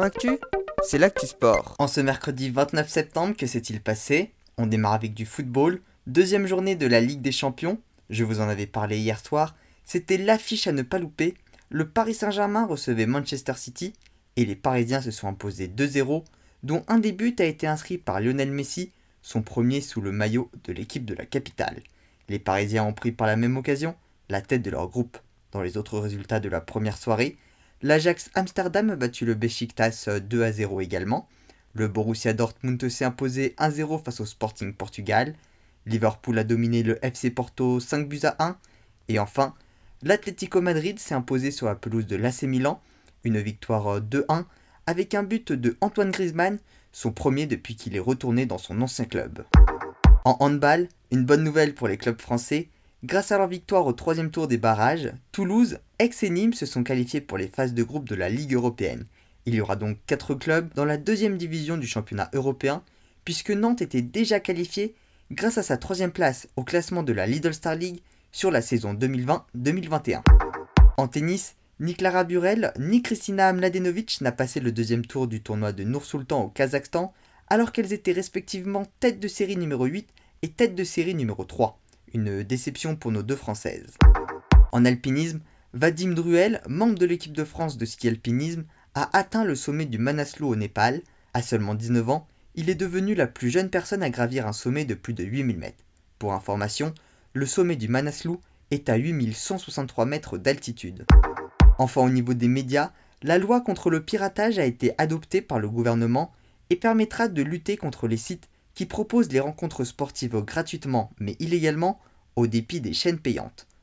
Actu, c'est l'actu sport. En ce mercredi 29 septembre, que s'est-il passé? On démarre avec du football, deuxième journée de la Ligue des Champions. Je vous en avais parlé hier soir. C'était l'affiche à ne pas louper. Le Paris Saint-Germain recevait Manchester City et les Parisiens se sont imposés 2-0, dont un des buts a été inscrit par Lionel Messi, son premier sous le maillot de l'équipe de la capitale. Les Parisiens ont pris par la même occasion la tête de leur groupe. Dans les autres résultats de la première soirée, l'Ajax Amsterdam a battu le Besiktas 2 à 0 également. Le Borussia Dortmund s'est imposé 1-0 face au Sporting Portugal. Liverpool a dominé le FC Porto 5 buts à 1. Et enfin, l'Atlético Madrid s'est imposé sur la pelouse de l'AC Milan, une victoire 2-1 avec un but de Antoine Griezmann, son premier depuis qu'il est retourné dans son ancien club. En handball, une bonne nouvelle pour les clubs français, grâce à leur victoire au troisième tour des barrages, Toulouse, Aix et Nîmes se sont qualifiés pour les phases de groupe de la Ligue européenne. Il y aura donc 4 clubs dans la deuxième division du championnat européen, puisque Nantes était déjà qualifié grâce à sa troisième place au classement de la Lidl Star League sur la saison 2020-2021. En tennis, ni Clara Burel ni Kristina Mladenovic n'a passé le deuxième tour du tournoi de Nour-Sultan au Kazakhstan, alors qu'elles étaient respectivement tête de série numéro 8 et tête de série numéro 3. Une déception pour nos deux Françaises. En alpinisme, Vadim Druel, membre de l'équipe de France de ski alpinisme, a atteint le sommet du Manaslu au Népal. À seulement 19 ans, il est devenu la plus jeune personne à gravir un sommet de plus de 8000 mètres. Pour information, le sommet du Manaslu est à 8163 mètres d'altitude. Enfin, au niveau des médias, la loi contre le piratage a été adoptée par le gouvernement et permettra de lutter contre les sites qui proposent les rencontres sportives gratuitement mais illégalement au dépit des chaînes payantes.